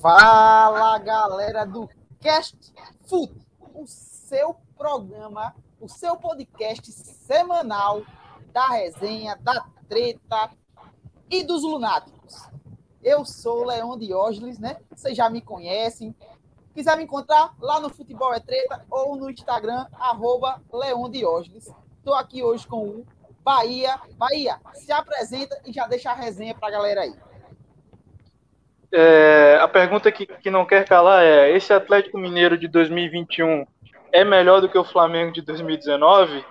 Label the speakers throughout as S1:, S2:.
S1: Fala galera do Cast Foot, o seu programa, o seu podcast semanal da resenha, da treta e dos lunáticos. Eu sou Leão Diógenes, né? Vocês já me conhecem. Quiser me encontrar lá no Futebol é Treta ou no Instagram, arroba Leão Diógenes. Estou aqui hoje com o Bahia. Bahia, se apresenta e já deixa a resenha para a galera aí.
S2: É, a pergunta que, que não quer calar é: esse Atlético Mineiro de 2021 é melhor do que o Flamengo de 2019?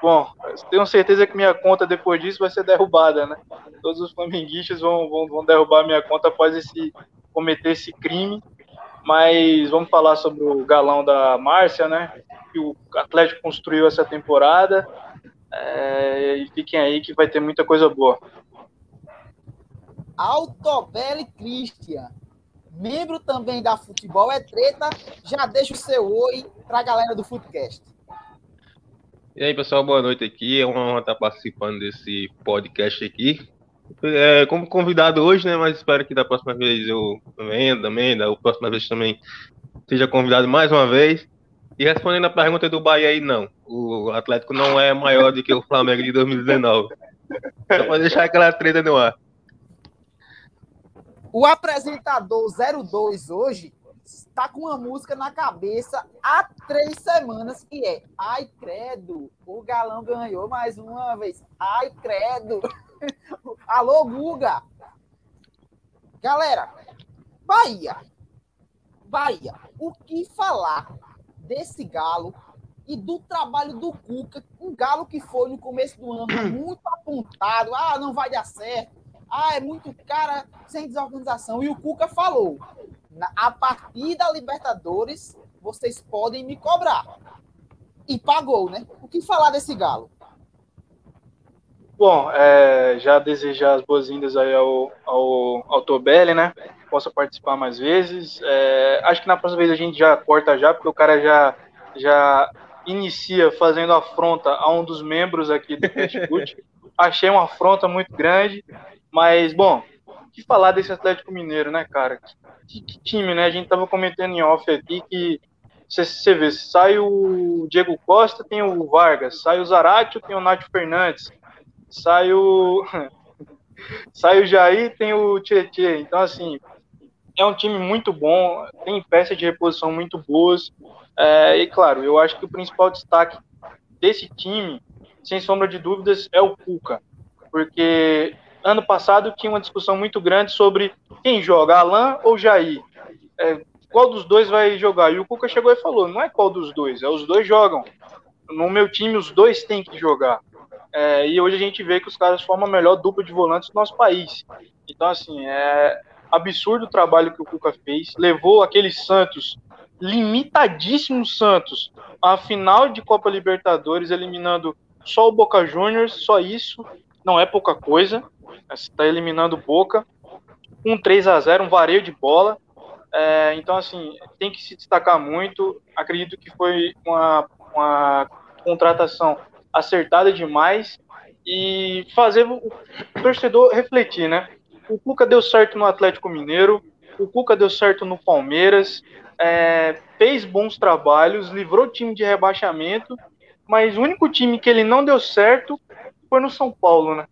S2: Bom, tenho certeza que minha conta depois disso vai ser derrubada, né? Todos os flamenguistas vão, vão, vão derrubar minha conta após esse cometer esse crime. Mas vamos falar sobre o galão da Márcia, né? Que o Atlético construiu essa temporada. É, e fiquem aí que vai ter muita coisa boa.
S1: Altobelli Christian, membro também da Futebol é Treta, já deixa o seu oi para a galera do Footcast.
S3: E aí, pessoal, boa noite aqui. É uma honra estar participando desse podcast aqui. É, como convidado hoje, né? Mas espero que da próxima vez eu venha também, da próxima vez também seja convidado mais uma vez. E respondendo a pergunta do Bahia aí, não. O Atlético não é maior do que o Flamengo de 2019. Só para deixar aquela treta no ar.
S1: O apresentador 02 hoje está com uma música na cabeça há três semanas que é Ai Credo, o galão ganhou mais uma vez. Ai Credo. Alô, Guga. Galera, Bahia. Bahia, o que falar desse galo e do trabalho do Cuca, um galo que foi no começo do ano muito apontado, ah, não vai dar certo, ah, é muito cara sem desorganização. E o Cuca falou: a partir da Libertadores, vocês podem me cobrar. E pagou, né? O que falar desse galo?
S2: Bom, é, já desejar as boas-vindas aí ao, ao, ao Tobelli, né? Possa participar mais vezes. É, acho que na próxima vez a gente já corta já, porque o cara já, já inicia fazendo afronta a um dos membros aqui do Facebook. Achei uma afronta muito grande. Mas, bom, o que falar desse Atlético Mineiro, né, cara? Que, que time, né? A gente tava comentando em off aqui que você vê, sai o Diego Costa, tem o Vargas, sai o Zaratio, tem o Nath Fernandes, sai o. sai o Jair, tem o Tietê. Então, assim, é um time muito bom, tem peças de reposição muito boas. É, e, claro, eu acho que o principal destaque desse time, sem sombra de dúvidas, é o Cuca. Porque ano passado tinha uma discussão muito grande sobre quem joga, Alan ou Jair. É, qual dos dois vai jogar? E o Cuca chegou e falou: não é qual dos dois, é os dois jogam. No meu time, os dois têm que jogar. É, e hoje a gente vê que os caras formam a melhor dupla de volantes do nosso país. Então, assim, é absurdo o trabalho que o Cuca fez. Levou aquele Santos, limitadíssimo Santos, à final de Copa Libertadores, eliminando só o Boca Juniors, só isso. Não é pouca coisa está eliminando Boca, um 3 a 0 um vareio de bola. É, então, assim, tem que se destacar muito. Acredito que foi uma, uma contratação acertada demais e fazer o torcedor refletir, né? O Cuca deu certo no Atlético Mineiro, o Cuca deu certo no Palmeiras, é, fez bons trabalhos, livrou o time de rebaixamento, mas o único time que ele não deu certo foi no São Paulo, né?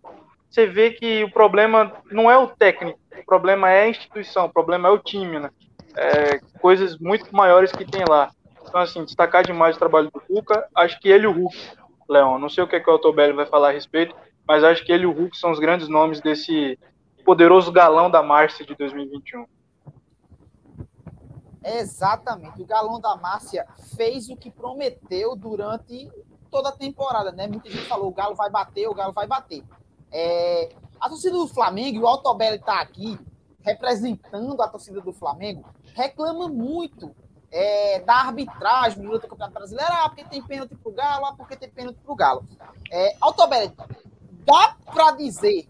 S2: Você vê que o problema não é o técnico, o problema é a instituição, o problema é o time, né? É, coisas muito maiores que tem lá. Então, assim, destacar demais o trabalho do Cuca. Acho que ele e o Hulk, Leão, não sei o que, é que o Altobelli vai falar a respeito, mas acho que ele e o Hulk são os grandes nomes desse poderoso galão da Márcia de 2021.
S1: Exatamente. O galão da Márcia fez o que prometeu durante toda a temporada, né? Muita gente falou: o Galo vai bater, o Galo vai bater. É, a torcida do Flamengo, e o Altobelli está aqui representando a torcida do Flamengo, reclama muito é, da arbitragem durante o Campeonato Brasileiro. Ah, porque tem pênalti pro Galo, ah, porque tem pênalti pro Galo. É, Altobelli, dá para dizer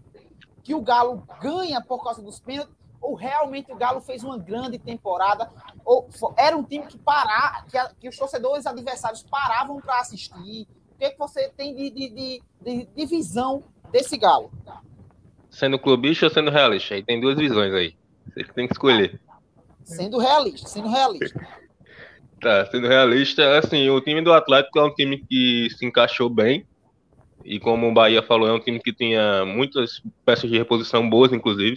S1: que o Galo ganha por causa dos pênaltis? Ou realmente o Galo fez uma grande temporada? Ou era um time que parar, que, que os torcedores adversários paravam para assistir? O que, é que você tem de, de, de, de visão desse Galo.
S3: Sendo clubista ou sendo realista? Aí tem duas visões aí. Você tem que escolher.
S1: Sendo realista, sendo realista.
S3: Tá, sendo realista, assim, o time do Atlético é um time que se encaixou bem. E como o Bahia falou, é um time que tinha muitas peças de reposição boas, inclusive.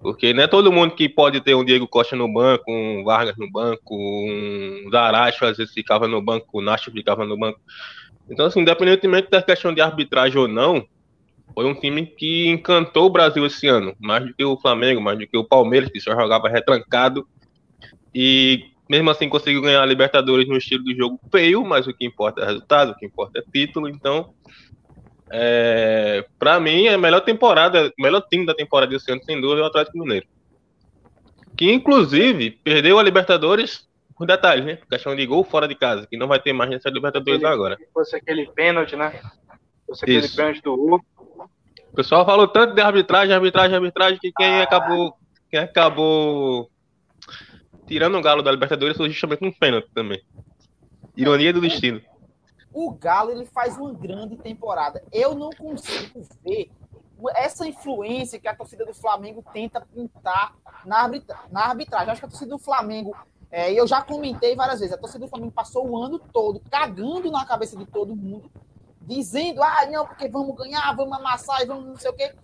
S3: Porque não é todo mundo que pode ter um Diego Costa no banco, um Vargas no banco, um Zaracho às vezes ficava no banco, o Nacho ficava no banco. Então, assim, independentemente da questão de arbitragem ou não, foi um time que encantou o Brasil esse ano, mais do que o Flamengo, mais do que o Palmeiras, que só jogava retrancado. E mesmo assim conseguiu ganhar a Libertadores no estilo de jogo feio, mas o que importa é resultado, o que importa é título. Então, é, para mim, é a melhor temporada, o melhor time da temporada desse ano, sem dúvida, é o Atlético Mineiro. Que, inclusive, perdeu a Libertadores por detalhes, né? Questão de gol fora de casa, que não vai ter mais nessa Libertadores
S2: aquele,
S3: agora.
S2: Fosse aquele pênalti, né? Fosse aquele Isso. pênalti do Hulk.
S3: O pessoal falou tanto de arbitragem, arbitragem, arbitragem, que quem ah. acabou, quem acabou tirando o Galo da Libertadores foi justamente um pênalti também. Ironia do destino.
S1: O Galo ele faz uma grande temporada. Eu não consigo ver essa influência que a torcida do Flamengo tenta pintar na, arbitra na arbitragem. Acho que a torcida do Flamengo, é, eu já comentei várias vezes, a torcida do Flamengo passou o ano todo cagando na cabeça de todo mundo, dizendo, ah, não, porque vamos ganhar, vamos amassar e vamos não sei o quê.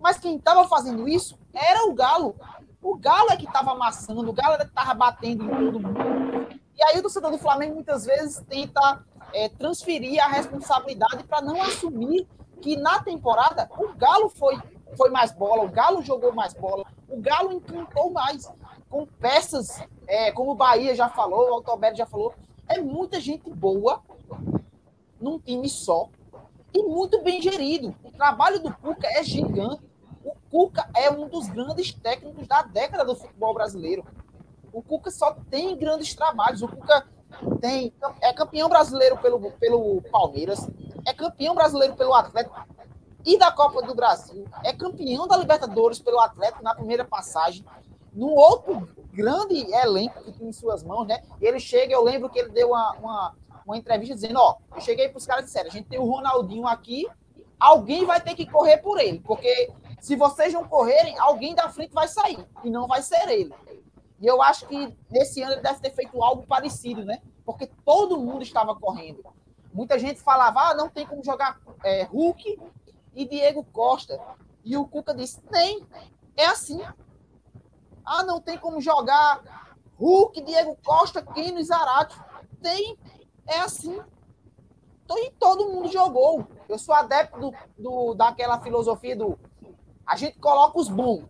S1: Mas quem estava fazendo isso era o Galo. O Galo é que estava amassando, o Galo é que estava batendo em todo mundo. E aí o torcedor do Flamengo muitas vezes tenta é, transferir a responsabilidade para não assumir que na temporada o Galo foi, foi mais bola, o Galo jogou mais bola, o Galo encantou mais, com peças, é, como o Bahia já falou, o Altoberto já falou, é muita gente boa num time só e muito bem gerido. O trabalho do Cuca é gigante. O Cuca é um dos grandes técnicos da década do futebol brasileiro. O Cuca só tem grandes trabalhos. O Cuca tem, é campeão brasileiro pelo, pelo Palmeiras, é campeão brasileiro pelo Atlético e da Copa do Brasil, é campeão da Libertadores pelo Atlético na primeira passagem, num outro grande elenco que tem em suas mãos, né? Ele chega, eu lembro que ele deu uma, uma, uma entrevista dizendo: Ó, eu cheguei para os caras e disseram, a gente tem o Ronaldinho aqui, alguém vai ter que correr por ele, porque se vocês não correrem, alguém da frente vai sair, e não vai ser ele. E eu acho que nesse ano ele deve ter feito algo parecido, né? Porque todo mundo estava correndo. Muita gente falava, ah, não tem como jogar é, Hulk e Diego Costa. E o Cuca disse, tem, é assim. Ah, não tem como jogar Hulk, Diego Costa, Keno e Zarate. Tem, é assim. Então, e todo mundo jogou. Eu sou adepto do, do, daquela filosofia do a gente coloca os bons.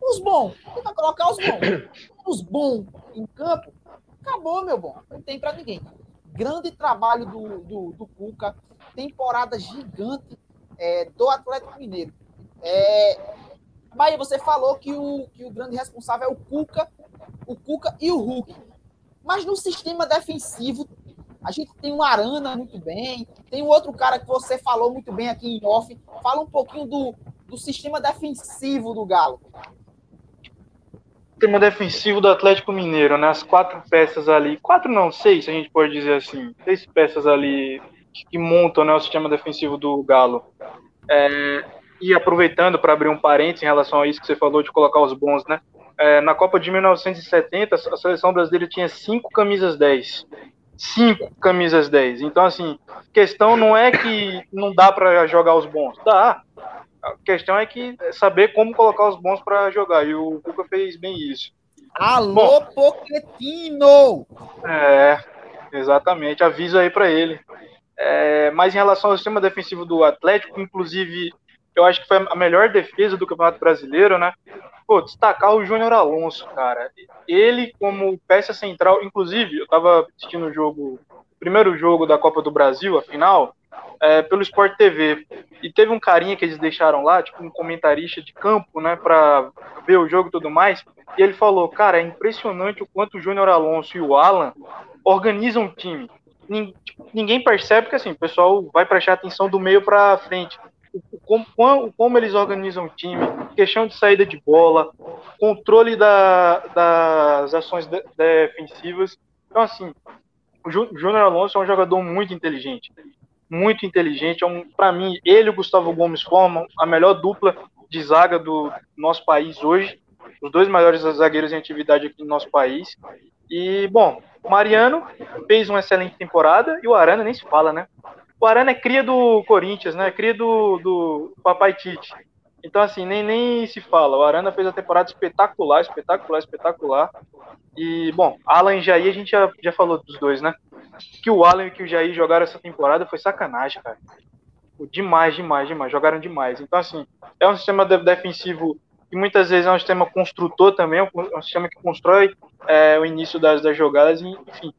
S1: Os bons. Tenta colocar os bons. Os bons em campo. Acabou, meu bom. Não tem para ninguém. Grande trabalho do, do, do Cuca. Temporada gigante é, do Atlético Mineiro. É, Bahia, você falou que o, que o grande responsável é o Cuca, o Cuca e o Hulk. Mas no sistema defensivo, a gente tem um Arana muito bem, tem um outro cara que você falou muito bem aqui em off. Fala um pouquinho do, do sistema defensivo do Galo.
S2: Sistema defensivo do Atlético Mineiro, né? As quatro peças ali, quatro não, seis, a gente pode dizer assim, seis peças ali que montam né, o sistema defensivo do Galo. É, e aproveitando para abrir um parênteses em relação a isso que você falou de colocar os bons, né? É, na Copa de 1970, a seleção brasileira tinha cinco camisas 10. Cinco camisas 10. Então, assim, questão não é que não dá para jogar os bons. Dá. A questão é que é saber como colocar os bons para jogar. E o Cuca fez bem isso.
S1: Alô, Bom, Pochettino!
S2: É, exatamente. Aviso aí para ele. É, mas em relação ao sistema defensivo do Atlético, inclusive, eu acho que foi a melhor defesa do Campeonato Brasileiro, né? Pô, destacar o Júnior Alonso, cara. Ele, como peça central, inclusive, eu tava assistindo o jogo, primeiro jogo da Copa do Brasil, a final, é, pelo Sport TV. E teve um carinha que eles deixaram lá, tipo um comentarista de campo, né, pra ver o jogo e tudo mais. E ele falou: Cara, é impressionante o quanto o Júnior Alonso e o Alan organizam o time. Tipo, ninguém percebe que assim, o pessoal vai prestar atenção do meio para frente. Como, como, eles organizam o time, questão de saída de bola, controle da, das ações de, defensivas. Então, assim, o Júnior Alonso é um jogador muito inteligente muito inteligente. É um, para mim, ele e o Gustavo Gomes formam a melhor dupla de zaga do nosso país hoje. os dois maiores zagueiros em atividade aqui no nosso país. E, bom, Mariano fez uma excelente temporada e o Arana nem se fala, né? O Arana é cria do Corinthians, né? Cria do, do Papai Tite. Então, assim, nem, nem se fala. O Arana fez a temporada espetacular, espetacular, espetacular. E, bom, Alan e Jair, a gente já, já falou dos dois, né? Que o Alan e que o Jair jogaram essa temporada foi sacanagem, cara. Demais, demais, demais. Jogaram demais. Então, assim, é um sistema defensivo que muitas vezes é um sistema construtor também, é um sistema que constrói é, o início das, das jogadas, enfim,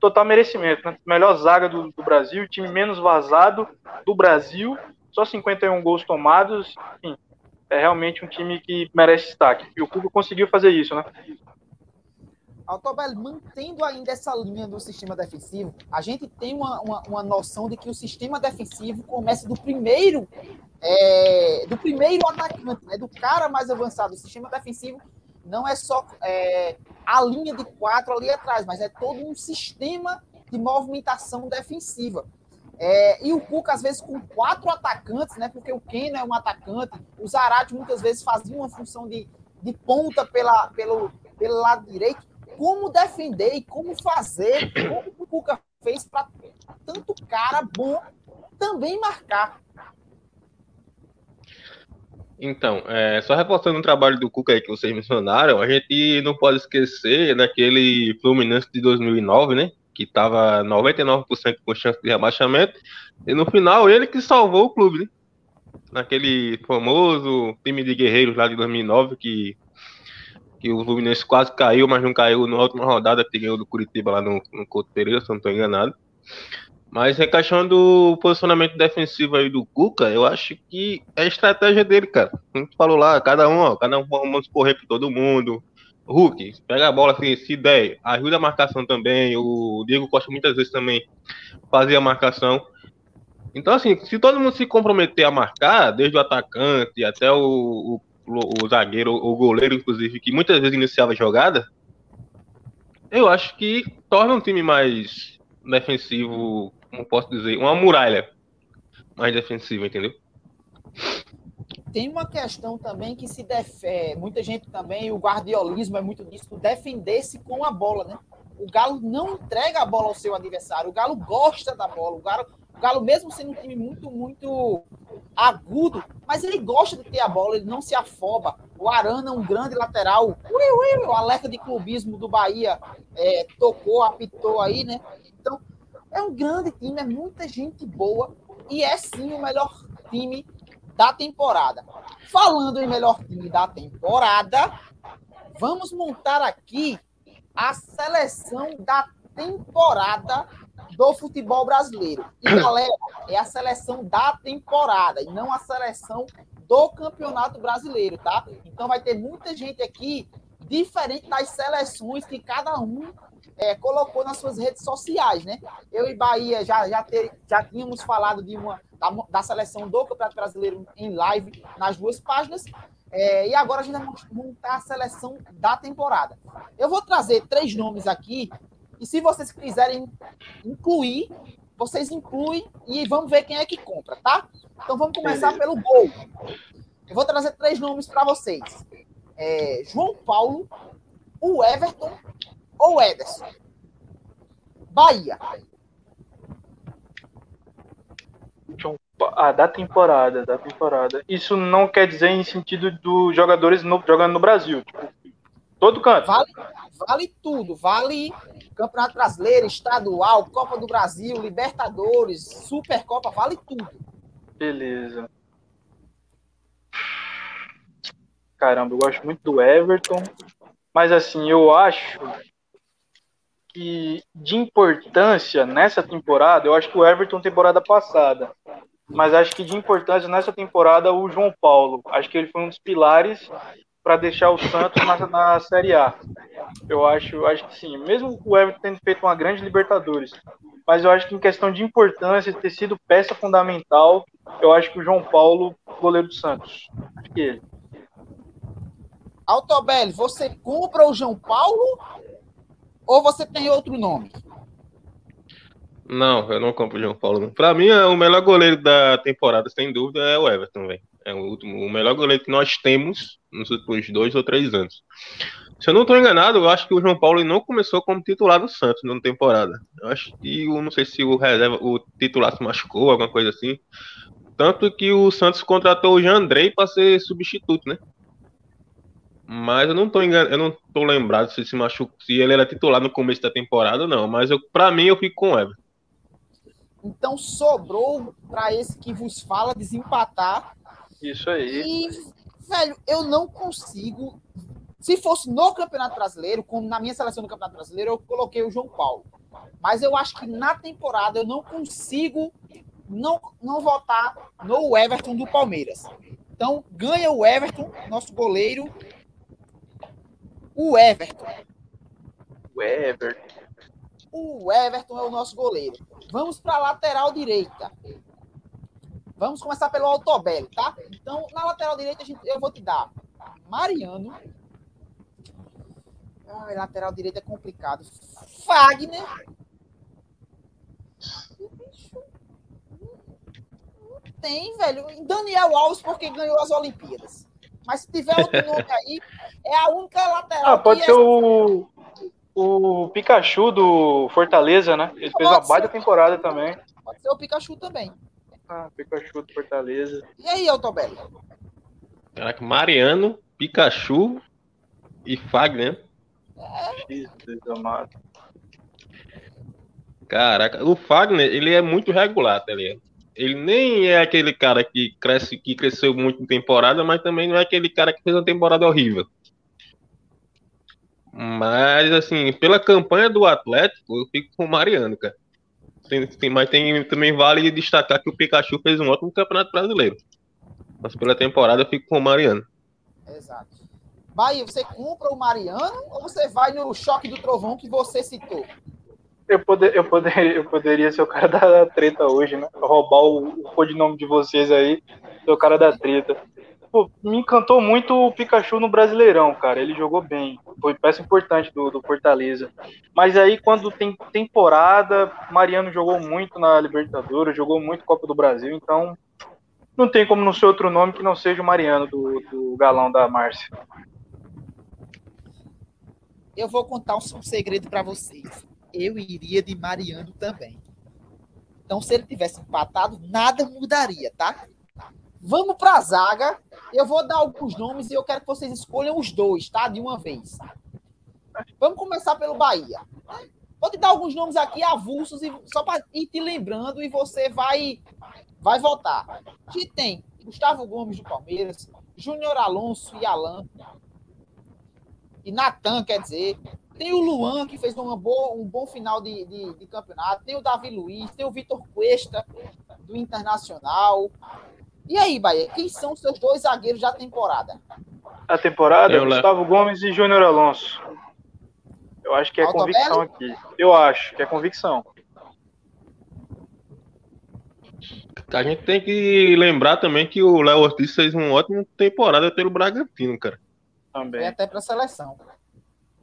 S2: total merecimento, né? Melhor zaga do, do, Brasil, time menos vazado do Brasil, só 51 gols tomados, enfim, é realmente um time que merece destaque. E o Cuba conseguiu fazer isso, né?
S1: Altobel, mantendo ainda essa linha do sistema defensivo, a gente tem uma, uma, uma noção de que o sistema defensivo começa do primeiro é, do primeiro atacante, né, do cara mais avançado. O sistema defensivo não é só é, a linha de quatro ali atrás, mas é todo um sistema de movimentação defensiva. É, e o Cuca, às vezes, com quatro atacantes, né? Porque o Keno é um atacante, o Zarate muitas vezes fazia uma função de, de ponta pela, pelo, pelo lado direito como defender e como fazer, como o Cuca fez para tanto cara bom também marcar.
S3: Então, é, só reforçando o trabalho do Cuca aí que vocês mencionaram, a gente não pode esquecer daquele Fluminense de 2009, né? Que estava 99% com chance de rebaixamento, e no final ele que salvou o clube, né? Naquele famoso time de guerreiros lá de 2009 que que o Fluminense quase caiu, mas não caiu na última rodada, que ganhou do Curitiba lá no, no Couto Pereira, se não estou enganado. Mas encaixando o posicionamento defensivo aí do Cuca, eu acho que é a estratégia dele, cara. Como tu falou lá, cada um, ó, cada um vamos correr por todo mundo. Hulk, pega a bola assim, se der, ajuda a marcação também. O Diego Costa muitas vezes também fazia a marcação. Então, assim, se todo mundo se comprometer a marcar, desde o atacante até o, o o zagueiro, o goleiro, inclusive, que muitas vezes iniciava a jogada, eu acho que torna um time mais defensivo, como posso dizer, uma muralha mais defensiva, entendeu?
S1: Tem uma questão também que se defende, muita gente também, o guardiolismo é muito disso, defender-se com a bola, né? O Galo não entrega a bola ao seu adversário, o Galo gosta da bola, o Galo, o Galo, mesmo sendo um time muito, muito agudo, mas ele gosta de ter a bola, ele não se afoba. O Arana é um grande lateral. Ui, ui, o alerta de clubismo do Bahia é, tocou, apitou aí, né? Então, é um grande time, é muita gente boa e é sim o melhor time da temporada. Falando em melhor time da temporada, vamos montar aqui a seleção da temporada do futebol brasileiro. E, galera, é a seleção da temporada e não a seleção do Campeonato Brasileiro, tá? Então vai ter muita gente aqui diferente das seleções que cada um é, colocou nas suas redes sociais, né? Eu e Bahia já, já, ter, já tínhamos falado de uma da, da, seleção do Campeonato Brasileiro em live nas duas páginas. É, e agora a gente vai montar a seleção da temporada. Eu vou trazer três nomes aqui e se vocês quiserem incluir, vocês incluem e vamos ver quem é que compra, tá? Então vamos começar Beleza. pelo gol. Eu vou trazer três nomes para vocês: é, João Paulo, o Everton ou o Ederson? Bahia.
S2: Ah, da temporada, da temporada. Isso não quer dizer em sentido dos jogadores no, jogando no Brasil. Tipo, todo canto.
S1: Vale, vale tudo. Vale Campeonato Brasileiro, Estadual, Copa do Brasil, Libertadores, Supercopa, vale tudo.
S2: Beleza. Caramba, eu gosto muito do Everton. Mas assim, eu acho que de importância nessa temporada, eu acho que o Everton temporada passada. Mas acho que de importância nessa temporada o João Paulo. Acho que ele foi um dos pilares para deixar o Santos na, na Série A. Eu acho, acho que sim. Mesmo o Everton tendo feito uma grande Libertadores, mas eu acho que em questão de importância, ter sido peça fundamental, eu acho que o João Paulo, goleiro do Santos. Acho que ele.
S1: Altobelli, você compra o João Paulo ou você tem outro nome?
S3: Não, eu não compro o João Paulo. Para mim, o melhor goleiro da temporada, sem dúvida, é o Everton, velho. É o, último, o melhor goleiro que nós temos nos últimos dois ou três anos. Se eu não estou enganado, eu acho que o João Paulo não começou como titular do Santos na temporada. Eu acho que, eu não sei se o reserva, o titular se machucou, alguma coisa assim. Tanto que o Santos contratou o Jean Andrei para ser substituto, né? Mas eu não tô engan... eu não tô lembrado se se machucou, se ele era titular no começo da temporada, não. Mas eu, para mim eu fico com o Everton.
S1: Então sobrou para esse que vos fala desempatar.
S2: Isso aí.
S1: E, velho, eu não consigo. Se fosse no Campeonato Brasileiro, como na minha seleção do Campeonato Brasileiro, eu coloquei o João Paulo. Mas eu acho que na temporada eu não consigo não, não votar no Everton do Palmeiras. Então, ganha o Everton, nosso goleiro. O Everton.
S2: O Everton.
S1: O Everton é o nosso goleiro. Vamos para a lateral direita. Vamos começar pelo Altobelli, tá? Então, na lateral direita, gente, eu vou te dar Mariano. Ai, lateral direita é complicado. Fagner. Tem, velho. Daniel Alves, porque ganhou as Olimpíadas. Mas se tiver outro nome aí, é a única lateral.
S2: Ah, pode ser é... o, o Pikachu do Fortaleza, né? Ele fez uma baita temporada também.
S1: Pode ser o Pikachu também.
S2: Ah, Pikachu do Fortaleza.
S1: E aí, Altobelli?
S3: Caraca, Mariano, Pikachu e Fagner.
S2: É. Jesus amado.
S3: Caraca, o Fagner, ele é muito regular, tá ligado? Ele nem é aquele cara que cresce, que cresceu muito em temporada, mas também não é aquele cara que fez uma temporada horrível. Mas, assim, pela campanha do Atlético, eu fico com o Mariano, cara. Tem, tem, mas tem, também vale destacar que o Pikachu fez um ótimo campeonato brasileiro. Mas pela temporada eu fico com o Mariano.
S1: Exato. Bahia, você compra o Mariano ou você vai no choque do trovão que você citou?
S2: Eu, poder, eu, poder, eu poderia ser o cara da treta hoje, né? Roubar o, codinome de vocês aí, ser o cara da treta. Pô, me encantou muito o Pikachu no Brasileirão, cara. Ele jogou bem. Foi peça importante do, do Fortaleza. Mas aí, quando tem temporada, Mariano jogou muito na Libertadores, jogou muito Copa do Brasil, então não tem como não ser outro nome que não seja o Mariano do, do galão da Márcia.
S1: Eu vou contar um segredo para vocês eu iria de Mariano também. Então, se ele tivesse empatado, nada mudaria, tá? Vamos para a zaga. Eu vou dar alguns nomes e eu quero que vocês escolham os dois, tá? De uma vez. Vamos começar pelo Bahia. Vou te dar alguns nomes aqui avulsos, e, só para ir te lembrando e você vai, vai votar. Que tem Gustavo Gomes do Palmeiras, Júnior Alonso e Alan. E Natan, quer dizer, tem o Luan, que fez uma boa, um bom final de, de, de campeonato. Tem o Davi Luiz, tem o Vitor Cuesta, do Internacional. E aí, Bahia, quem são os seus dois zagueiros da temporada?
S2: A temporada, Eu, Gustavo Gomes e Júnior Alonso. Eu acho que é Alto convicção aqui. Eu acho que é convicção.
S3: A gente tem que lembrar também que o Léo Ortiz fez uma ótima temporada pelo Bragantino, cara.
S1: Também. E até para a seleção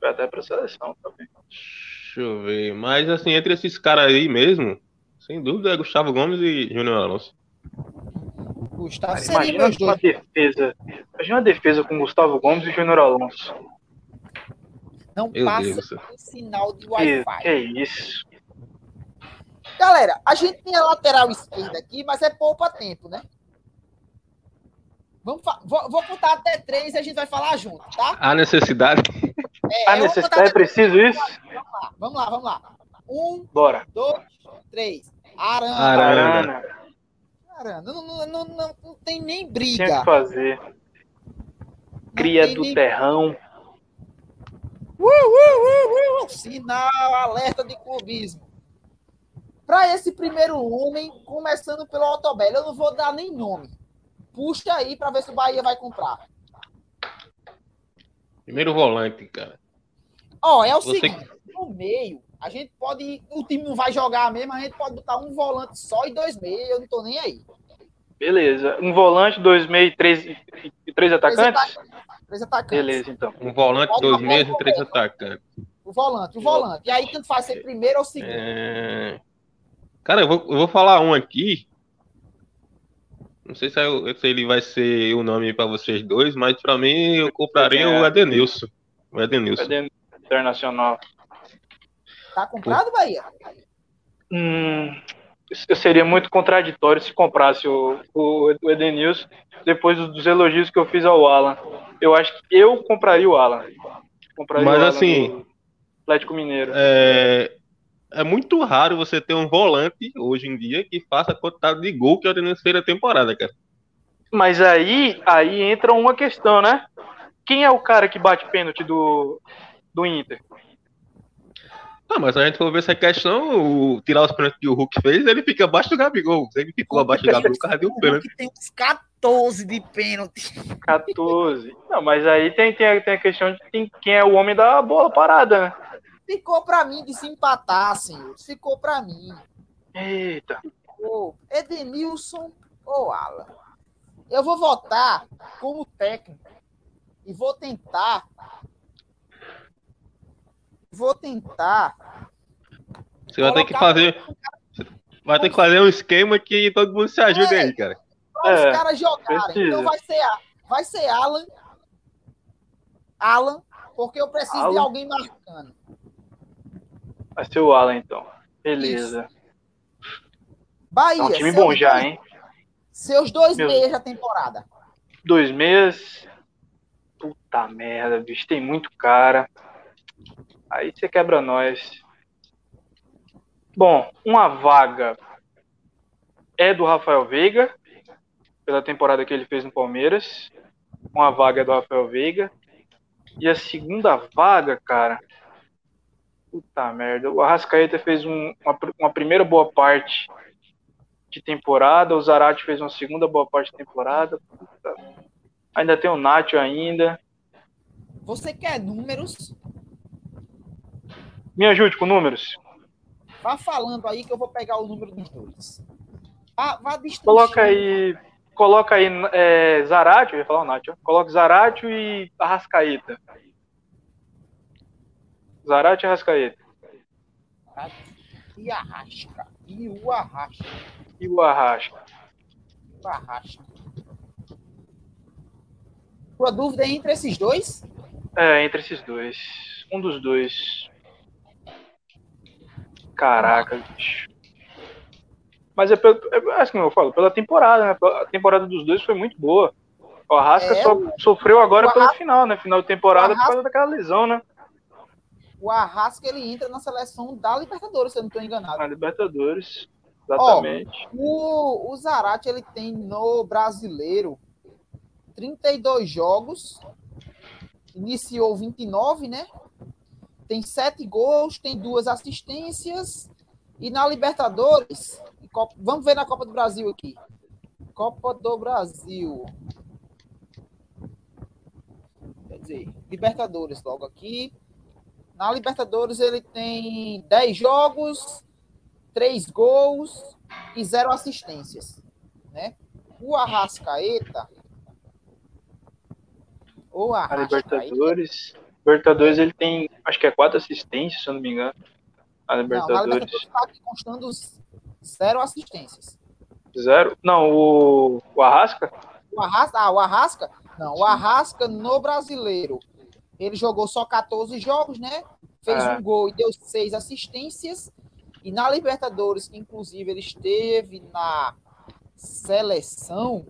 S2: foi até para seleção também.
S3: Deixa eu ver. Mas assim, entre esses caras aí mesmo, sem dúvida é Gustavo Gomes e Júnior Alonso.
S1: Gustavo
S2: Cara, imagina uma defesa. Imagina uma defesa com Gustavo Gomes e Júnior Alonso.
S1: Não Meu passa Deus. sinal de Wi-Fi.
S2: Que, que isso?
S1: Galera, a gente tem a lateral esquerda aqui, mas é poupa tempo, né? Vamos vou, vou contar até três e a gente vai falar junto, tá?
S3: A necessidade.
S2: É, a necessidade é preciso isso?
S1: Vamos lá, vamos lá, vamos lá. Um,
S2: Bora.
S1: dois, três. Arana.
S2: Arana.
S1: Arana. Não, não, não, não, não tem nem briga.
S2: Tinha que fazer. Cria do nem... terrão.
S1: Uh, uh, uh, uh, Sinal, alerta de clubismo. Para esse primeiro homem, começando pelo Autobel, eu não vou dar nem nome. Puxa aí para ver se o Bahia vai comprar.
S3: Primeiro volante, cara.
S1: Ó, oh, é o Você... seguinte, no meio, a gente pode. O time não vai jogar mesmo, a gente pode botar um volante só e dois meios, eu não tô nem aí.
S2: Beleza. Um volante, dois meios e três, e três atacantes?
S1: Três atacantes.
S2: Beleza, então.
S3: Um volante, pode dois meios e três atacantes.
S1: O volante, o volante. E aí tanto faz ser primeiro ou segundo.
S3: É... Cara, eu vou, eu vou falar um aqui Não sei se, é se ele vai ser o nome para vocês dois, mas para mim eu compraria é. o Edenilson. O Edenilson.
S2: Edenilson Internacional.
S1: Tá comprado, Bahia?
S2: Hum, seria muito contraditório se comprasse o, o, o Edenilson depois dos elogios que eu fiz ao Alan. Eu acho que eu compraria o Alan.
S3: Compraria Mas o Alan assim,
S2: Atlético Mineiro.
S3: É, é muito raro você ter um volante hoje em dia que faça a quantidade de gol que o Edenilson fez na temporada, cara.
S2: Mas aí, aí entra uma questão, né? Quem é o cara que bate pênalti do, do Inter?
S3: Ah, mas a gente for ver essa questão, o, tirar os pênaltis que o Hulk fez, ele fica abaixo do Gabigol. Ele ficou abaixo do Gabigol, o cara deu pênalti.
S1: tem uns 14 de pênalti.
S2: 14. Não, mas aí tem, tem, tem a questão de quem é o homem da bola parada, né?
S1: Ficou pra mim de se empatar, senhor. Ficou pra mim.
S2: Eita.
S1: Ficou. Edenilson ou Alan? Eu vou votar como técnico e vou tentar vou tentar.
S3: Você vai ter que fazer. Vai ter que fazer um esquema que todo mundo se ajude é, aí, cara.
S1: Para é, os caras jogarem. Precisa. Então vai ser, vai ser Alan. Alan, porque eu preciso Alan. de alguém marcando.
S2: Vai ser o Alan, então. Beleza.
S1: Isso. Bahia. É
S2: um time bom já, hein?
S1: Seus dois Meus... meses da temporada.
S2: Dois meses. Puta merda, bicho. Tem muito cara. Aí você quebra nós. Bom, uma vaga é do Rafael Veiga, pela temporada que ele fez no Palmeiras. Uma vaga é do Rafael Veiga. E a segunda vaga, cara. Puta merda. O Arrascaeta fez um, uma, uma, primeira boa parte de temporada. O Zarate fez uma segunda boa parte de temporada. Puta. Ainda tem o Nacho ainda.
S1: Você quer números?
S2: Me ajude com números.
S1: Vá falando aí que eu vou pegar o número dos dois. Vá, vá
S2: Coloca aí. Coloca aí é, Zaratio, eu ia falar o Nath, Coloca Zaratio e Arrascaeta. Zaratio e Arrascaeta.
S1: E Arrasca. E o Arrasca.
S2: E o Arrasca.
S1: O Arrasca. Sua dúvida é entre esses dois?
S2: É, entre esses dois. Um dos dois. Caraca, bicho. Mas é, pelo, é assim como eu falo, pela temporada, né? A temporada dos dois foi muito boa. O Arrasca é, só sofreu agora pelo final, né? Final de temporada Arrasca, por causa daquela lesão, né?
S1: O Arrasca ele entra na seleção da Libertadores, se eu não estou enganado.
S2: Na Libertadores, exatamente.
S1: Ó, o, o Zarate ele tem no brasileiro 32 jogos, iniciou 29, né? Tem sete gols, tem duas assistências. E na Libertadores, vamos ver na Copa do Brasil aqui. Copa do Brasil. Quer dizer, Libertadores logo aqui. Na Libertadores ele tem 10 jogos, 3 gols e 0 assistências. Né? O Arrascaeta.
S2: O Arrascaeta. A Libertadores. Libertadores ele tem, acho que é quatro assistências, se eu não me engano. A Libertadores. Não, Libertadores
S1: tá constando zero assistências.
S2: Zero? Não, o, o Arrasca?
S1: O Arrasca, ah, o Arrasca? Não, o Arrasca no brasileiro. Ele jogou só 14 jogos, né? Fez é. um gol e deu seis assistências. E na Libertadores, que inclusive ele esteve na seleção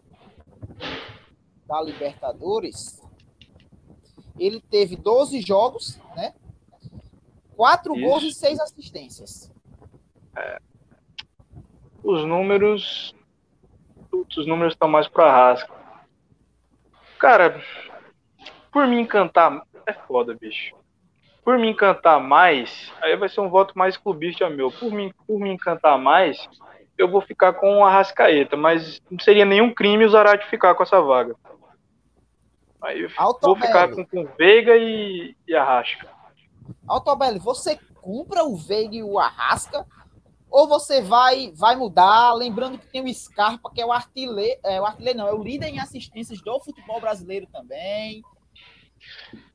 S1: da Libertadores, ele teve 12 jogos, né? Quatro Isso. gols e seis assistências.
S2: É. Os números. Os números estão mais para rasca. Cara, por me encantar. É foda, bicho. Por me encantar mais, aí vai ser um voto mais clubista meu. Por me, por me encantar mais, eu vou ficar com o Arrascaeta, mas não seria nenhum crime o Zarate ficar com essa vaga. Aí vou ficar com, com Veiga e, e Arrasca.
S1: Altobelli, você compra o Veiga e o Arrasca? Ou você vai vai mudar? Lembrando que tem o Scarpa, que é o artilheiro, é, o artilheiro não, é o líder em assistências do futebol brasileiro também.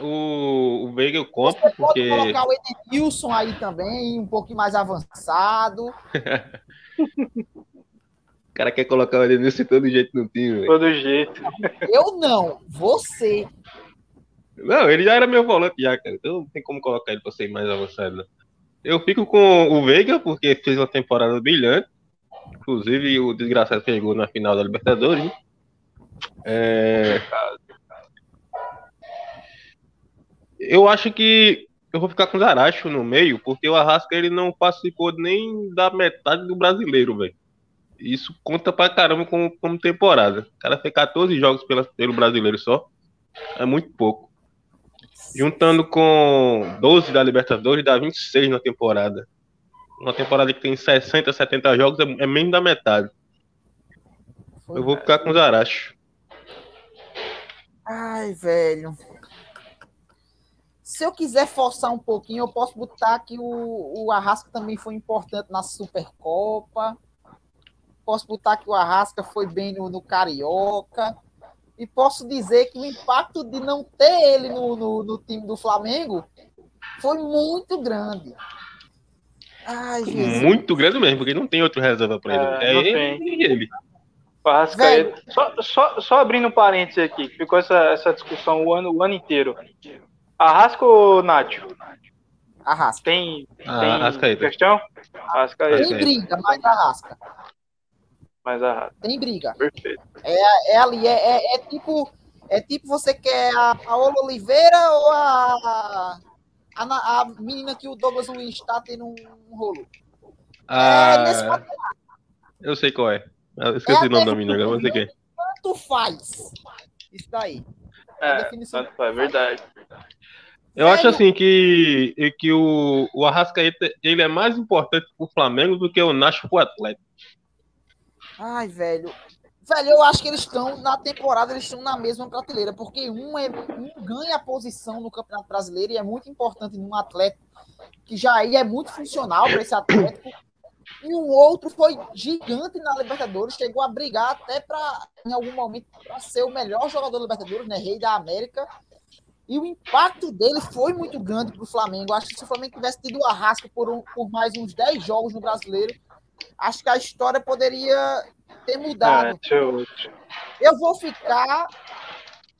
S3: O, o Veiga eu compro você porque...
S1: pode colocar o Edenilson aí também, um pouquinho mais avançado.
S3: cara quer colocar o Edenilson de todo jeito no time, velho.
S2: Todo jeito.
S1: Eu não, você.
S3: Não, ele já era meu volante já, cara. Então não tem como colocar ele pra ser mais avançado. não. Eu fico com o Veiga, porque fez uma temporada brilhante. Inclusive, o desgraçado pegou na final da Libertadores. É... Eu acho que eu vou ficar com o Zaracho no meio, porque o Arrasca ele não participou nem da metade do brasileiro, velho. Isso conta pra caramba como, como temporada. O cara fez 14 jogos pela, pelo brasileiro só. É muito pouco. Juntando com 12 da Libertadores, dá 26 na temporada. Uma temporada que tem 60, 70 jogos é, é menos da metade. Eu vou ficar com o Zaracho.
S1: Ai, velho. Se eu quiser forçar um pouquinho, eu posso botar que o, o Arrasca também foi importante na Supercopa. Posso botar que o Arrasca foi bem no, no Carioca. E posso dizer que o impacto de não ter ele no, no, no time do Flamengo foi muito grande. Ai, Jesus.
S3: Muito grande mesmo, porque não tem outro reserva pra ele.
S2: É,
S3: É, ele
S2: tem.
S3: e ele.
S2: Só, só, só abrindo um parênteses aqui, que ficou essa, essa discussão o ano, o ano inteiro. Arrasca ou Nacho?
S1: Arrasca.
S2: Tem,
S3: Ah,
S2: tem
S3: Arrascaeta.
S2: questão? Arrascaeta,
S1: Tem briga, mas Arrasca.
S2: Mas Arrasca.
S1: Tem briga.
S2: Perfeito.
S1: É ali, é, é, é tipo. É tipo você quer a Paola Oliveira ou a, a, a menina que o Douglas Luiz está tendo um, um rolo?
S3: Ah,
S1: É, nesse patamar,
S3: eu sei qual é. Eu esqueci
S1: É
S3: o nome da menina, agora não sei quem.
S1: tanto faz. Isso daí. A
S2: É, tanto faz, é verdade.
S3: Eu acho
S1: Velho.
S3: assim que, que o, o Arrascaeta ele é mais importante pro Flamengo do que o Nacho pro Atlético.
S1: Ai, velho. Velho, eu acho que eles estão, na temporada, eles estão na mesma prateleira, porque um, é, um ganha posição no Campeonato Brasileiro e é muito importante num atleta que já aí é muito funcional para esse Atlético. E um outro foi gigante na Libertadores, chegou a brigar até para, em algum momento, para ser o melhor jogador da Libertadores, né? Rei da América. E o impacto dele foi muito grande para o Flamengo. Acho que se o Flamengo tivesse tido o Arrasca por, um- por mais uns 10 jogos no brasileiro, acho que a história poderia ter mudado.
S2: É, deixa eu-
S1: Eu vou ficar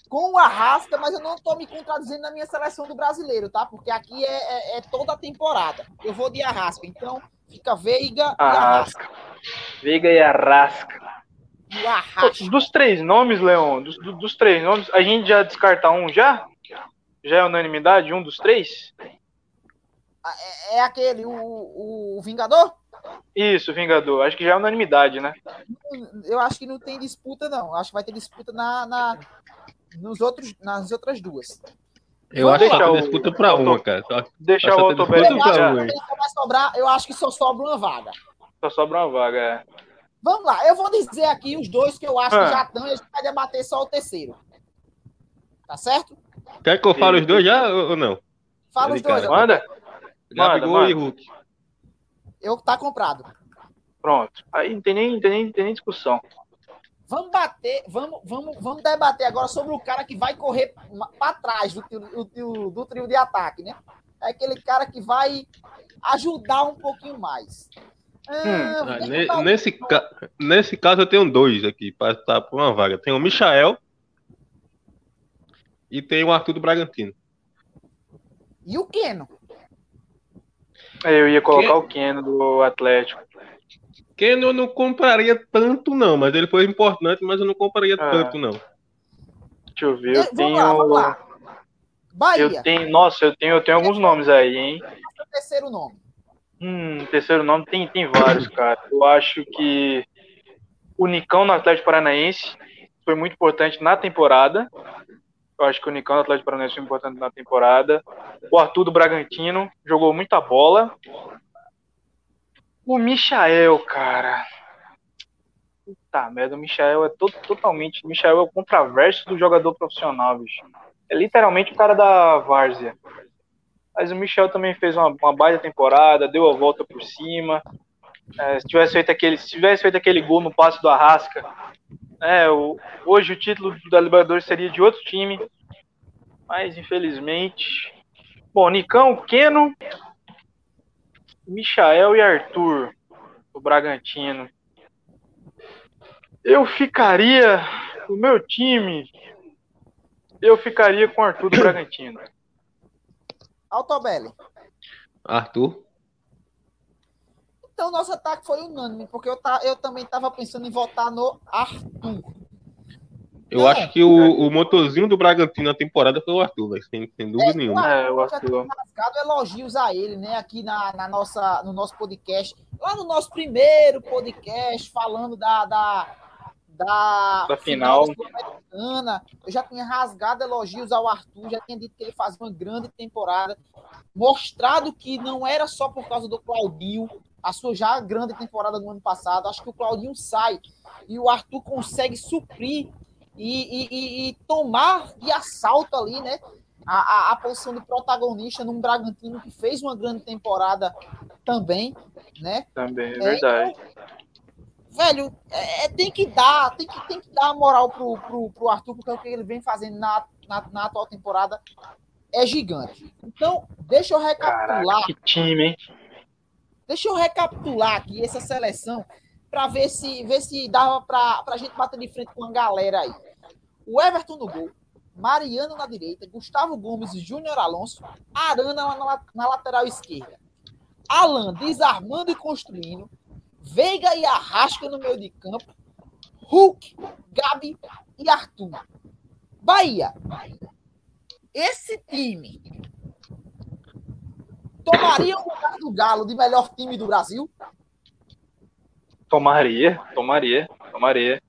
S1: com o Arrasca, mas eu não estou me contradizendo na minha seleção do brasileiro, tá? Porque aqui é, é- é toda a temporada. Eu vou de Arrasca. Então, fica Veiga e Arrasca.
S2: Veiga e Arrasca.
S1: E.
S2: Dos três nomes, Leon, dos, do- dos três nomes, a gente já descarta um já? Já é unanimidade, um dos três?
S1: É, é aquele, o, o Vingador?
S2: Isso, Vingador. Acho que já é unanimidade, né?
S1: Eu acho que não tem disputa, não. Acho que vai ter disputa na, na- nos outros, nas outras duas.
S3: Eu
S2: Vamos
S3: acho que
S2: o-
S3: disputa pra
S2: o-
S3: uma, cara. Só-
S2: o Autobelli
S1: sobrar, eu acho que só sobra uma vaga.
S2: Só sobra uma vaga. é.
S1: Vamos lá, eu vou dizer aqui os dois que eu acho
S2: Ah.
S1: que já estão e a gente vai debater só o terceiro. Tá certo?
S3: Quer que eu fale os dois já ou não?
S1: Fala os dois.
S2: Manda?
S3: Gabigol
S2: manda.
S3: e Hulk.
S1: Eu tá comprado.
S2: Pronto. Aí não tem nem, tem nem, tem nem discussão.
S1: Vamos bater, vamos, vamos, vamos debater agora sobre o cara que vai correr para trás do, trio- do, trio- do trio de ataque, né? É aquele cara que vai ajudar um pouquinho mais. Ah, pra-
S3: nesse, ca- nesse caso eu tenho dois aqui para estar por uma vaga. Tem o Michael e tem o Arthur do Bragantino.
S1: E o Keno?
S2: Eu ia colocar o Keno do Atlético.
S3: Keno eu não compraria tanto não, mas ele foi importante, mas eu não compraria
S2: Ah.
S3: tanto não.
S2: Deixa eu ver. Eu tenho.
S1: lá, vamos lá. Bahia,
S2: Eu tenho. Nossa, eu tenho, eu tenho alguns nomes aí, hein?
S1: é o terceiro nome.
S2: Hum, terceiro nome tem, tem vários, cara. Eu acho que o Nicão no Atlético Paranaense foi muito importante na temporada. Eu acho que o Nicão no Atlético Paranaense foi importante na temporada. O Arthur do Bragantino jogou muita bola. O Michael, cara. Puta merda, o Michael é to- totalmente. O Michael é o contraverso do jogador profissional, bicho. É literalmente o cara da várzea. Mas o Michel também fez uma, uma baita temporada, deu a volta por cima. É, se, tivesse feito aquele, se tivesse feito aquele gol no passe do Arrasca, é, o- hoje o título da Libertadores seria de outro time. Mas infelizmente. Bom, Nicão, Keno, Michael e Arthur, do Bragantino. Eu ficaria. O meu time. Eu ficaria com o Arthur do Bragantino.
S1: Altobelli.
S3: Arthur.
S1: Então, nosso ataque foi unânime, porque eu, tá, eu também estava pensando em votar no Arthur.
S3: Eu Não, acho que o, o motorzinho do Bragantino na temporada foi o Arthur, véio, sem, sem dúvida é, nenhuma.
S2: É, o Arthur.
S1: rasgado elogios a ele, né? Aqui na, na nossa, no nosso podcast. Lá no nosso primeiro podcast, falando da, da, da,
S2: da final.
S1: final eu já tinha rasgado elogios ao Arthur, já tinha dito que ele fazia uma grande temporada, mostrado que não era só por causa do Claudinho, a sua já grande temporada do ano passado. Acho que o Claudinho sai e o Arthur consegue suprir e, e, e tomar de assalto ali, né? A, a, a, posição de protagonista num Bragantino que fez uma grande temporada também, né?
S2: Também, é verdade. É, então,
S1: velho, é, é, tem que dar, tem que, tem que dar moral pro, pro, pro Arthur, porque o que ele vem fazendo na, na, na atual temporada é gigante. Então, deixa eu recapitular.
S2: Caraca, que time, hein?
S1: Deixa eu recapitular aqui essa seleção para ver se, ver se dava para a gente bater de frente com a galera aí. O Everton no gol, Mariano na direita, Gustavo Gomes e Júnior Alonso, Arana na, na lateral esquerda. Alan desarmando e construindo, Veiga e Arrasca no meio de campo, Hulk, Gabi e Arthur. Bahia. Esse time tomaria lugar do Galo de melhor time do Brasil?
S2: Tomaria, tomaria, tomaria.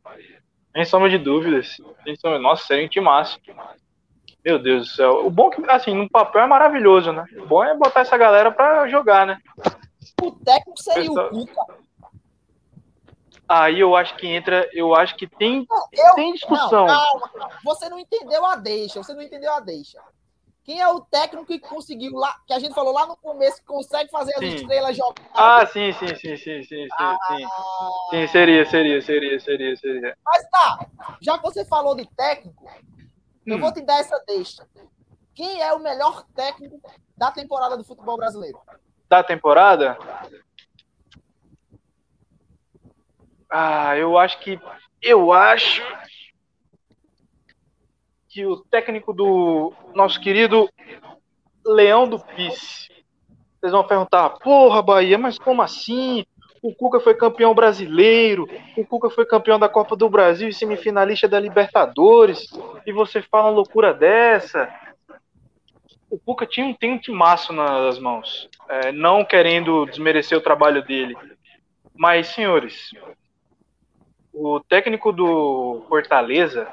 S2: Sem sombra de dúvidas. Nossa, seria um timaço. Meu Deus do céu. O bom é que, assim, no papel é maravilhoso, né? O bom é botar essa galera pra jogar, né?
S1: O técnico seria Pessoal... o Cuca.
S2: Aí eu acho que entra, eu acho que tem, não, eu, tem discussão. Não,
S1: calma, você não entendeu a deixa, você não entendeu a deixa. Quem é o técnico que conseguiu lá, que a gente falou lá no começo, que consegue fazer as sim. estrelas jogar?
S2: Ah, sim, sim, sim, sim, sim, ah, sim. Sim, seria, seria, seria, seria, seria.
S1: Mas tá, já que você falou de técnico, hum. eu vou te dar essa deixa. Quem é o melhor técnico da temporada do futebol brasileiro?
S2: Da temporada? Ah, eu acho que. Eu acho que o técnico do nosso querido Leão do Pisse. Vocês vão perguntar, porra, Bahia, mas como assim? O Cuca foi campeão brasileiro, o Cuca foi campeão da Copa do Brasil e semifinalista da Libertadores, e você fala uma loucura dessa. O Cuca tinha, um, um timaço nas mãos, é, não querendo desmerecer o trabalho dele. Mas, senhores, o técnico do Fortaleza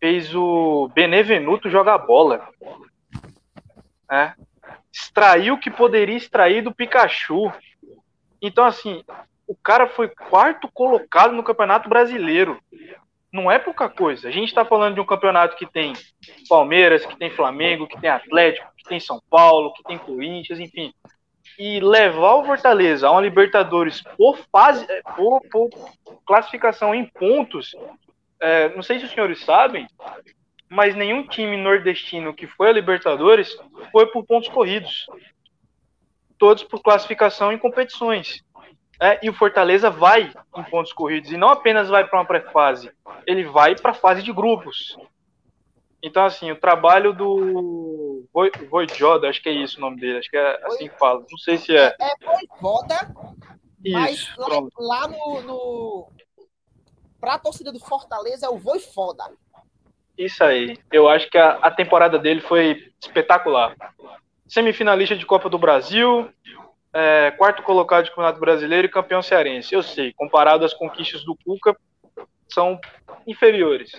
S2: fez o Benevenuto jogar bola. Né? Extraiu o que poderia extrair do Pikachu. Então, assim, o cara foi quarto colocado no Campeonato Brasileiro. Não é pouca coisa. A gente está falando de um campeonato que tem Palmeiras, que tem Flamengo, que tem Atlético, que tem São Paulo, que tem Corinthians, enfim. E levar o Fortaleza a uma Libertadores por fase, por, por classificação em pontos, é, não sei se os senhores sabem, mas nenhum time nordestino que foi a Libertadores foi por pontos corridos. Todos por classificação em competições. É, e o Fortaleza vai em pontos corridos. E não apenas vai para uma pré-fase, ele vai para a fase de grupos. Então, assim, o trabalho do Voivoda, acho que é isso o nome dele, acho que é assim que fala. Não sei se é.
S1: É Voivoda, mas lá, lá no, no, para a torcida do Fortaleza é o Voi Foda.
S2: Isso aí. Eu acho que a, a, temporada dele foi espetacular. Semifinalista de Copa do Brasil, é, quarto colocado de Campeonato Brasileiro e campeão cearense. Eu sei, comparado às conquistas do Cuca, são inferiores.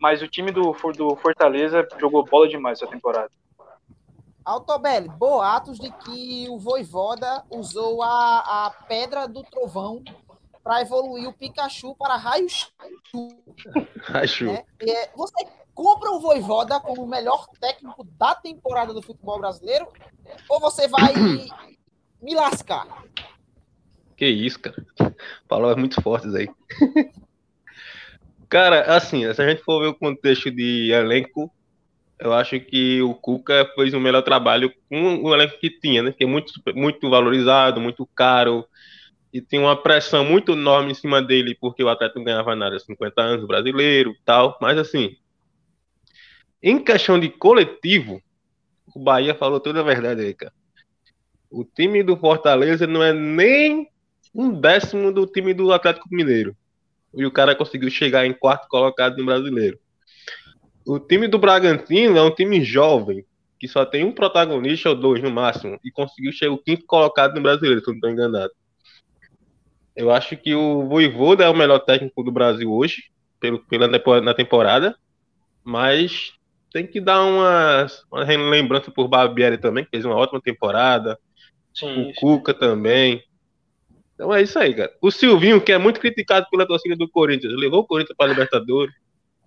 S2: Mas o time do, do Fortaleza jogou bola demais essa temporada.
S1: Altobelli, boatos de que o Voivoda usou a, a pedra do trovão para evoluir o Pikachu para Raichu.
S3: Raichu. Né?
S1: É, você compra o Voivoda como o melhor técnico da temporada do futebol brasileiro ou você vai me lascar?
S3: Que isso, cara. Palavras muito fortes aí. cara, assim, se a gente for ver o contexto de elenco, eu acho que o Cuca fez o melhor trabalho com o elenco que tinha, né? Que é muito, muito valorizado, muito caro, e tinha uma pressão muito enorme em cima dele, porque o atleta não ganhava nada, 50 anos, brasileiro tal. Mas assim, em questão de coletivo, o Bahia falou toda a verdade aí, cara. O time do Fortaleza não é nem um décimo do time do Atlético Mineiro. E o cara conseguiu chegar em quarto colocado no brasileiro. O time do Bragantino é um time jovem, que só tem um protagonista ou dois no máximo, e conseguiu chegar o quinto colocado no brasileiro, se não estou enganado. Eu acho que o Voivoda é o melhor técnico do Brasil hoje, pelo, pela na temporada, mas tem que dar uma, uma lembrança por Barbieri também, que fez uma ótima temporada. Sim, o Cuca também. Então é isso aí, cara. O Silvinho, que é muito criticado pela torcida do Corinthians, levou o Corinthians para a Libertadores.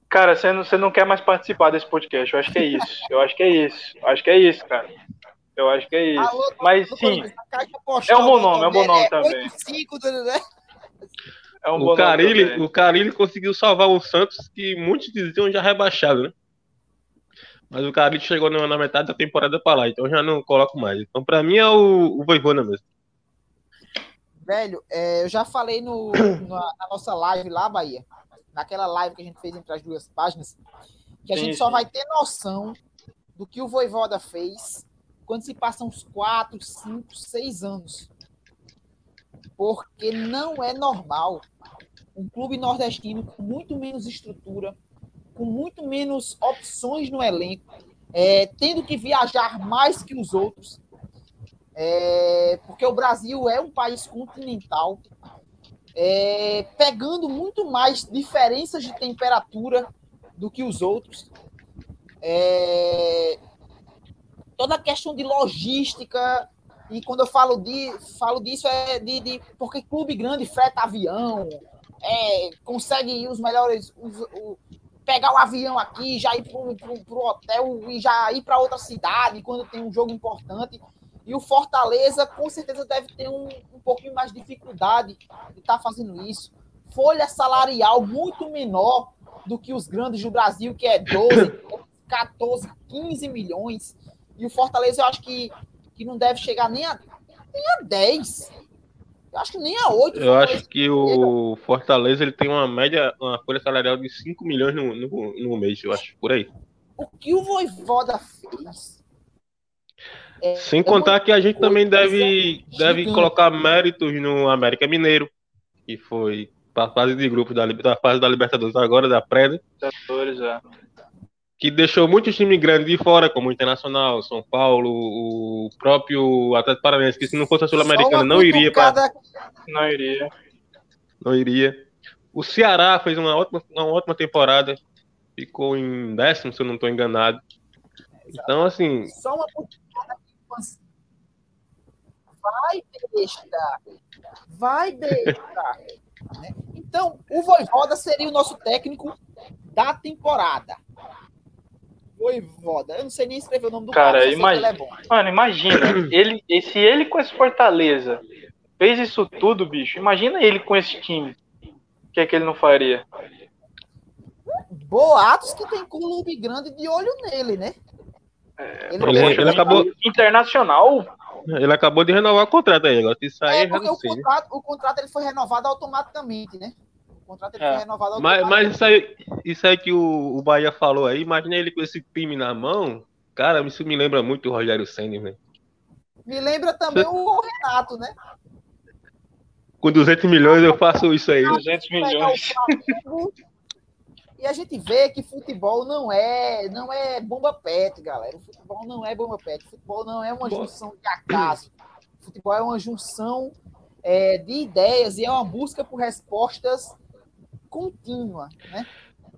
S2: Cara, você não, você não quer mais participar desse podcast. Eu acho que é isso. Eu acho que é isso. Eu acho que é isso, cara. Eu acho que é isso. Alô, Mas sim, é um bom nome, é um bom nome também. Né?
S3: É um o Carilli, o Carilli conseguiu salvar o Santos, que muitos diziam já rebaixado, né? Mas o Carilli chegou na metade da temporada para lá, então já não coloco mais. Então, para mim, é o, o Voivona mesmo.
S1: Velho, é, eu já falei no, na, na nossa live lá, Bahia, naquela live que a gente fez entre as duas páginas, que a sim, gente só sim. vai ter noção do que o Voivoda fez quando se passam uns 4, 5, 6 anos. Porque não é normal um clube nordestino com muito menos estrutura, com muito menos opções no elenco, é, tendo que viajar mais que os outros, é, porque o Brasil é um país continental, é, pegando muito mais diferenças de temperatura do que os outros. É, toda a questão de logística, e quando eu falo, de, falo disso é de, de porque clube grande freta avião, é, consegue os melhores, os, o, pegar o avião aqui, já ir para o hotel e já ir para outra cidade quando tem um jogo importante. E o Fortaleza com certeza deve ter um, um pouquinho mais de dificuldade de estar tá fazendo isso. Folha salarial muito menor do que os grandes do Brasil, que é 12, 14, 15 milhões. E o Fortaleza eu acho que, que não deve chegar nem a, nem a 10. Eu acho que nem a 8.
S3: Eu acho que o Fortaleza ele tem uma média, uma folha salarial de 5 milhões no, no, no mês, eu acho, por aí.
S1: O que o Voivoda fez
S3: é, Sem contar que a gente também deve, deve colocar méritos no América Mineiro, que foi para a fase de grupos da, da fase da Libertadores agora, da pré. Libertadores, é. Que deixou muitos times grandes de fora, como o Internacional, São Paulo, o próprio Atlético Paranaense, que se não fosse a Sul-Americana não iria para.
S2: Não iria.
S3: Não iria. O Ceará fez uma ótima, uma ótima temporada, ficou em décimo, se eu não estou enganado. Então, assim. Só uma
S1: Vai, besta! Vai, besta! né? Então, o Voivoda seria o nosso técnico da temporada. Voivoda. Eu não sei nem escrever o nome do
S2: cara. cara imagina, é Mano, imagina. ele, se ele com esse Fortaleza fez isso tudo, bicho, imagina ele com esse time. O que é que ele não faria?
S1: Boatos que tem clube grande de olho nele, né?
S3: É, ele, ele, ele acabou
S2: internacional.
S3: Ele acabou de renovar o contrato aí, agora isso aí
S1: é, já não sei. O contrato, o contrato ele foi renovado automaticamente, né? O contrato ele é. foi renovado.
S3: Mas, mas isso, aí, isso aí que o, o Bahia falou aí, imagina ele com esse time na mão, cara, isso me lembra muito o Rogério Senna, né?
S1: Me lembra também o Renato, né?
S3: Com 200 milhões eu faço isso aí.
S2: 200 milhões.
S1: E a gente vê que futebol não é, não é bomba pet, galera. O futebol não é bomba pet. O futebol não é uma junção de acaso. O futebol é uma junção é, de ideias e é uma busca por respostas contínua, né?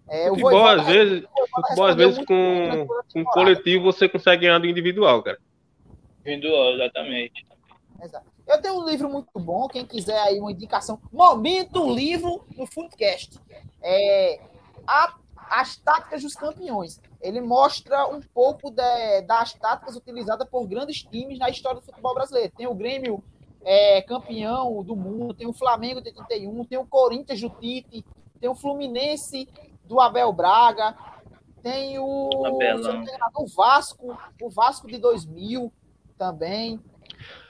S3: É, futebol, às vezes, futebol, às vezes com, com coletivo você consegue ganhar do individual, cara.
S2: Individual, exatamente.
S1: Exato. Eu tenho um livro muito bom, quem quiser aí uma indicação, momento livro no Footcast. É, a, as táticas dos campeões. Ele mostra um pouco de, das táticas utilizadas por grandes times na história do futebol brasileiro. Tem o Grêmio é, campeão do mundo, tem o Flamengo de 81, tem o Corinthians do Tite, tem o Fluminense do Abel Braga, tem o, o Vasco, o Vasco de 2000 também.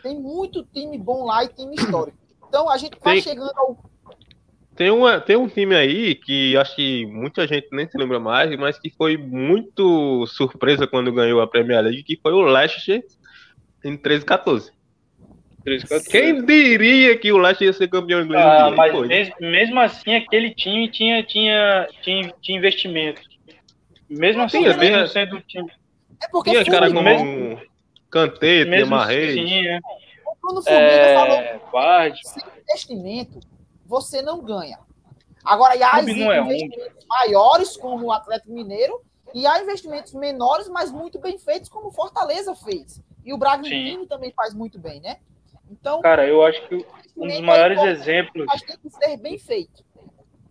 S1: Tem muito time bom lá e time histórico. Então a gente vai chegando ao.
S3: Tem, uma, tem um time aí que acho que muita gente nem se lembra mais, mas que foi muito surpresa quando ganhou a Premier League, que foi o Leicester em 13 14. 13, 14. Quem diria que o Leicester ia ser campeão inglês?
S2: Ah, mas mesmo, mesmo, assim, aquele time tinha, tinha, tinha, tinha investimento. Mesmo assim, tinha, mesmo sendo time.
S3: É porque tinha cara como mesmo, Kanté, tinha Marreis. Tinha.
S1: Quando o Formiga é, falou sem investimento, você não ganha. Agora, há é investimentos um. maiores, como o Atlético Mineiro, e há investimentos menores, mas muito bem feitos, como o Fortaleza fez. E o Bragantino também faz muito bem, né?
S2: Então, cara, eu acho que um dos maiores exemplos. Mas
S1: tem que ser bem feito.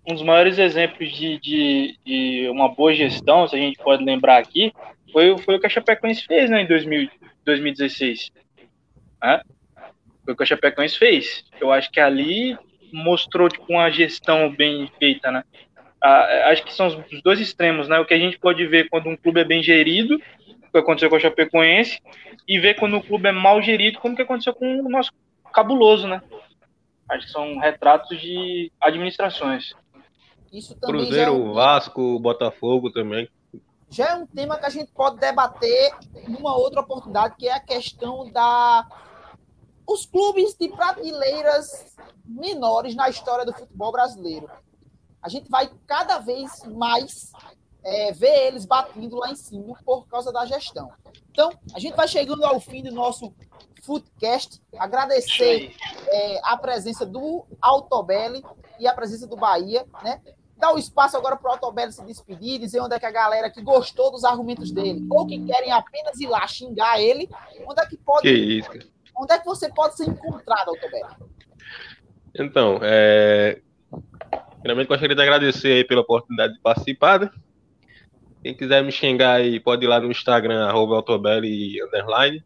S2: Um dos maiores exemplos de, de, de, uma boa gestão, se a gente pode lembrar aqui, foi, foi o que a Chapecoense fez né, em 2000, 2016. Né? Foi o que a Chapecoense fez. Eu acho que ali mostrou tipo, uma gestão bem feita, né? Ah, acho que são os dois extremos, né? O que a gente pode ver quando um clube é bem gerido que aconteceu com a Chapecoense, e ver quando o clube é mal gerido, como que aconteceu com o nosso cabuloso, né? Acho que são retratos de administrações.
S3: Isso também Cruzeiro, é um... Vasco, Botafogo também.
S1: Já é um tema que a gente pode debater numa outra oportunidade, que é a questão da os clubes de prateleiras menores na história do futebol brasileiro. A gente vai cada vez mais é, ver eles batendo lá em cima por causa da gestão. Então, a gente vai chegando ao fim do nosso Footcast. Agradecer é, a presença do Altobelli e a presença do Bahia, né? Dá o espaço agora para o Altobelli se despedir, dizer onde é que a galera que gostou dos argumentos dele, ou que querem apenas ir lá xingar ele, onde é que pode.
S3: Que isso.
S1: Onde é que você pode ser encontrado, Altobelli?
S3: Então, é... primeiramente gostaria de agradecer aí pela oportunidade de participar, né? Quem quiser me xingar aí, pode ir lá no Instagram, arroba underline.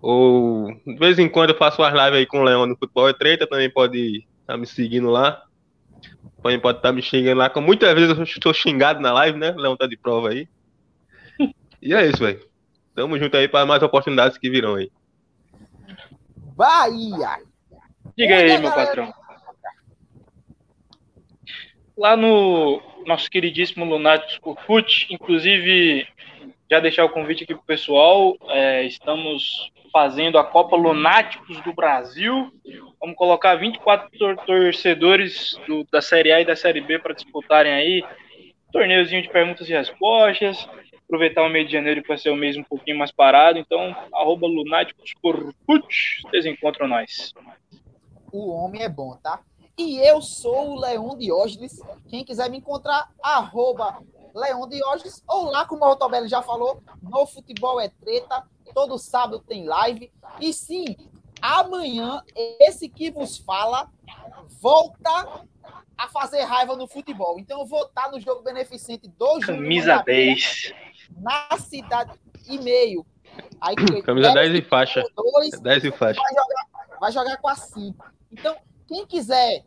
S3: Ou, de vez em quando, eu faço umas lives aí com o Leão no Futebol e Treta, também pode estar tá me seguindo lá. Também pode estar tá me xingando lá, como muitas vezes eu estou xingado na live, né? O Leão tá de prova aí. E é isso, velho. Tamo junto aí para mais oportunidades que virão aí.
S1: Bahia!
S2: Diga aí, meu patrão. Lá no nosso queridíssimo Lunáticos Curfut. Inclusive, já deixar o convite aqui para o pessoal. É, estamos fazendo a Copa Lunáticos do Brasil. Vamos colocar 24 tor torcedores do, da Série A e da Série B para disputarem aí. Torneiozinho de perguntas e respostas. Aproveitar o mês de janeiro para ser o mês um pouquinho mais parado. Então, arroba Lunáticos Corput, vocês encontram nós.
S1: O homem é bom, tá? E eu sou o Leon Diógenes. Quem quiser me encontrar, arroba Leon Diógenes, ou lá, como o Autobelli já falou, no Futebol é Treta. Todo sábado tem live. E sim, amanhã, esse que vos fala volta a fazer raiva no futebol. Então eu vou estar no jogo beneficente do
S2: Camisa 10.
S1: Na cidade e meio.
S3: Aí, Camisa 10 e faixa. 10 e faixa.
S1: Vai jogar, vai jogar com a 5. Então, quem quiser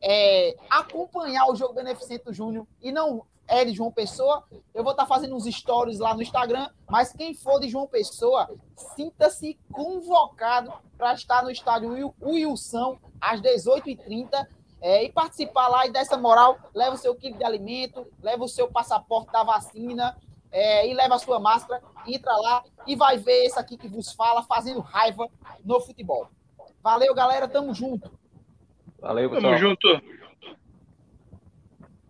S1: é, acompanhar o jogo beneficente Júnior e não é de João Pessoa, eu vou estar tá fazendo uns stories lá no Instagram, mas quem for de João Pessoa, sinta-se convocado para estar no estádio Wilson às 18h30 é, e participar lá e dessa moral, leva o seu quilo de alimento, leva o seu passaporte da vacina é, e leva a sua máscara, entra lá e vai ver esse aqui que vos fala fazendo raiva no futebol. Valeu, galera, tamo junto.
S3: Valeu, pessoal.
S2: Tamo junto.